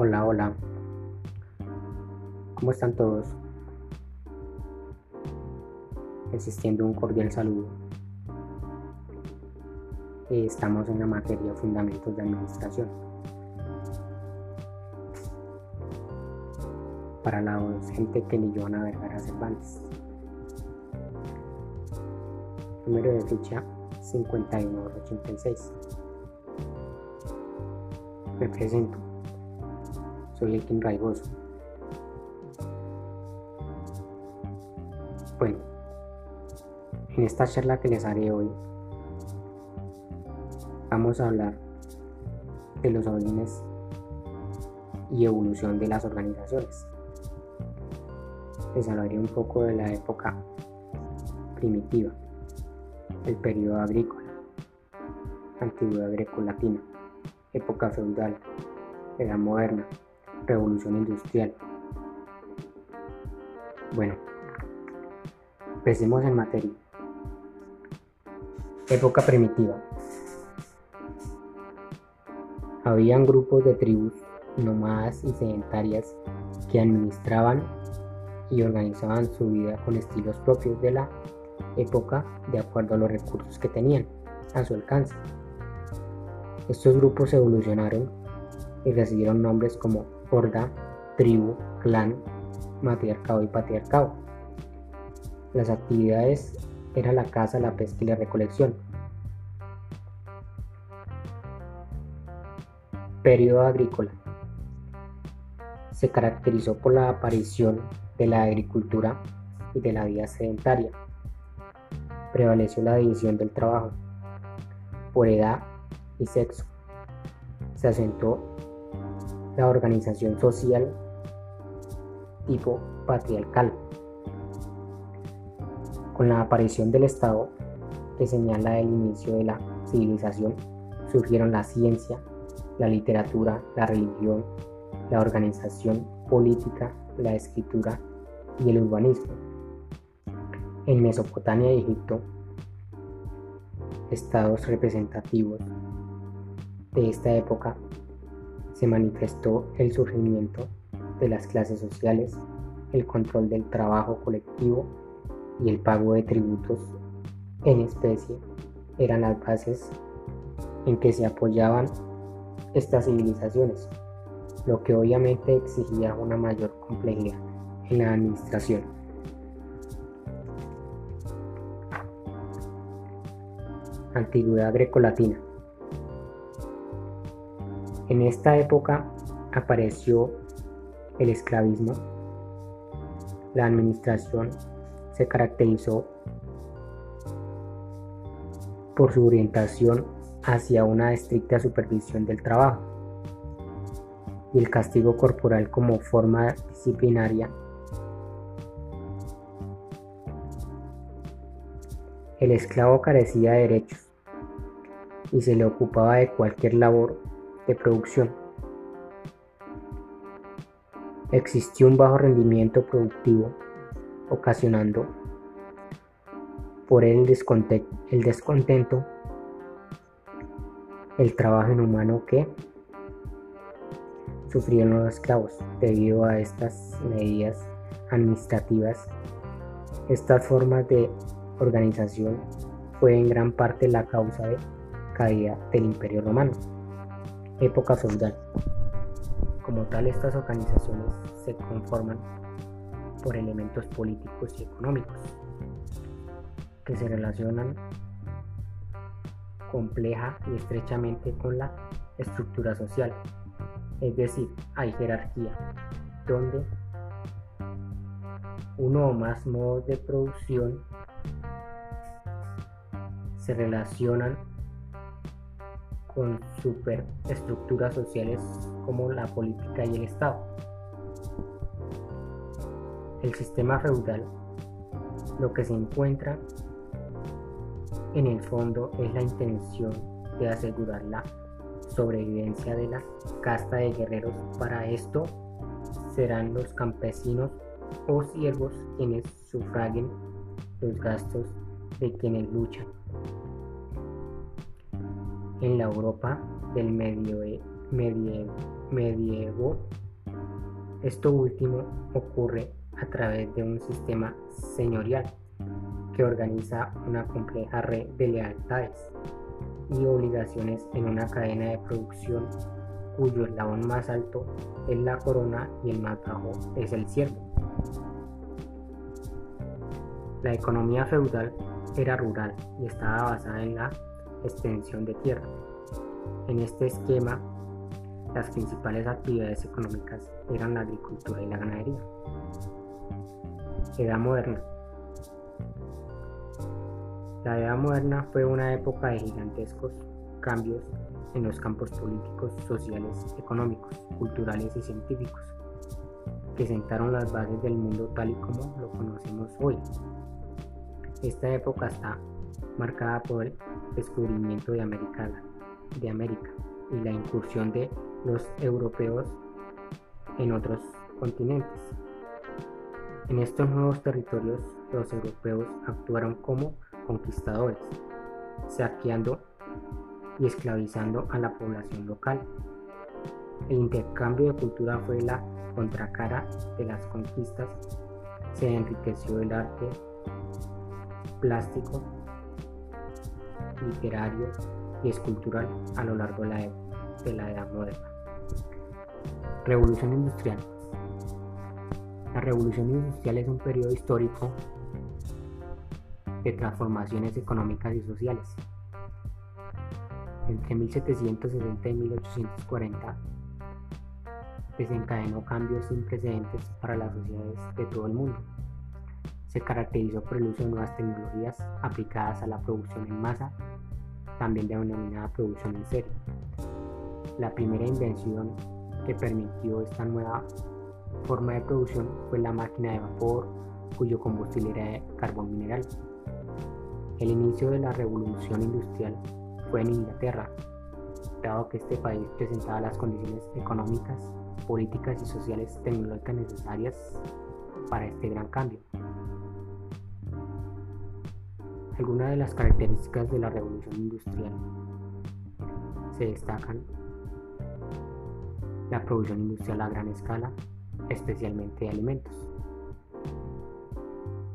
Hola, hola. ¿Cómo están todos? Existiendo un cordial saludo. Estamos en la materia Fundamentos de Administración. Para la docente que leyó Ana Vergara Cervantes. Número de ficha 5186. Me presento. Soy Elkin Raigoso. Bueno, en esta charla que les haré hoy, vamos a hablar de los orígenes y evolución de las organizaciones. Les hablaré un poco de la época primitiva, el periodo agrícola, antigüedad grecolatina, época feudal, edad moderna, revolución industrial. Bueno, empecemos en materia. Época primitiva. Habían grupos de tribus nómadas y sedentarias que administraban y organizaban su vida con estilos propios de la época de acuerdo a los recursos que tenían a su alcance. Estos grupos evolucionaron y recibieron nombres como horda, tribu, clan, matriarcado y patriarcado. Las actividades eran la caza, la pesca y la recolección. Periodo agrícola. Se caracterizó por la aparición de la agricultura y de la vida sedentaria. Prevaleció la división del trabajo por edad y sexo. Se asentó la organización social tipo patriarcal. Con la aparición del Estado, que señala el inicio de la civilización, surgieron la ciencia, la literatura, la religión, la organización política, la escritura y el urbanismo. En Mesopotamia y Egipto, estados representativos de esta época se manifestó el surgimiento de las clases sociales, el control del trabajo colectivo y el pago de tributos en especie eran las bases en que se apoyaban estas civilizaciones, lo que obviamente exigía una mayor complejidad en la administración. Antigüedad grecolatina. En esta época apareció el esclavismo. La administración se caracterizó por su orientación hacia una estricta supervisión del trabajo y el castigo corporal como forma disciplinaria. El esclavo carecía de derechos y se le ocupaba de cualquier labor de producción. Existió un bajo rendimiento productivo, ocasionando por el, el descontento el trabajo inhumano que sufrieron los esclavos debido a estas medidas administrativas. Estas formas de organización fue en gran parte la causa de caída del imperio romano época feudal. Como tal, estas organizaciones se conforman por elementos políticos y económicos que se relacionan compleja y estrechamente con la estructura social. Es decir, hay jerarquía, donde uno o más modos de producción se relacionan con superestructuras sociales como la política y el Estado. El sistema feudal lo que se encuentra en el fondo es la intención de asegurar la sobrevivencia de la casta de guerreros. Para esto serán los campesinos o siervos quienes sufraguen los gastos de quienes luchan en la Europa del medievo. Esto último ocurre a través de un sistema señorial que organiza una compleja red de lealtades y obligaciones en una cadena de producción cuyo eslabón más alto es la corona y el más bajo es el siervo. La economía feudal era rural y estaba basada en la extensión de tierra. En este esquema, las principales actividades económicas eran la agricultura y la ganadería. Edad moderna. La Edad moderna fue una época de gigantescos cambios en los campos políticos, sociales, económicos, culturales y científicos, que sentaron las bases del mundo tal y como lo conocemos hoy. Esta época está marcada por descubrimiento de América, de América y la incursión de los europeos en otros continentes. En estos nuevos territorios, los europeos actuaron como conquistadores, saqueando y esclavizando a la población local. El intercambio de cultura fue la contracara de las conquistas. Se enriqueció el arte plástico, literario y escultural a lo largo de la, e-, de la Edad Moderna. Revolución Industrial. La Revolución Industrial es un periodo histórico de transformaciones económicas y sociales. Entre 1760 y 1840 desencadenó cambios sin precedentes para las sociedades de todo el mundo se caracterizó por el uso de nuevas tecnologías aplicadas a la producción en masa, también denominada producción en serie. La primera invención que permitió esta nueva forma de producción fue la máquina de vapor, cuyo combustible era carbón mineral. El inicio de la revolución industrial fue en Inglaterra, dado que este país presentaba las condiciones económicas, políticas y sociales tecnológicas necesarias para este gran cambio. Algunas de las características de la revolución industrial se destacan la producción industrial a gran escala, especialmente de alimentos,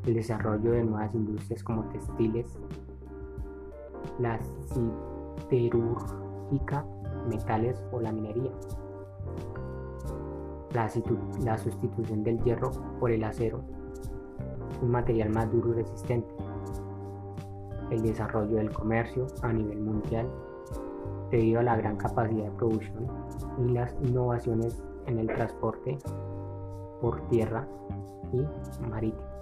el desarrollo de nuevas industrias como textiles, la siderúrgica, metales o la minería, la, la sustitución del hierro por el acero, un material más duro y resistente, el desarrollo del comercio a nivel mundial debido a la gran capacidad de producción y las innovaciones en el transporte por tierra y marítimo.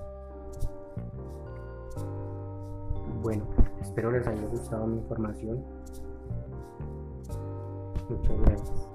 Bueno, espero les haya gustado mi información. Muchas gracias.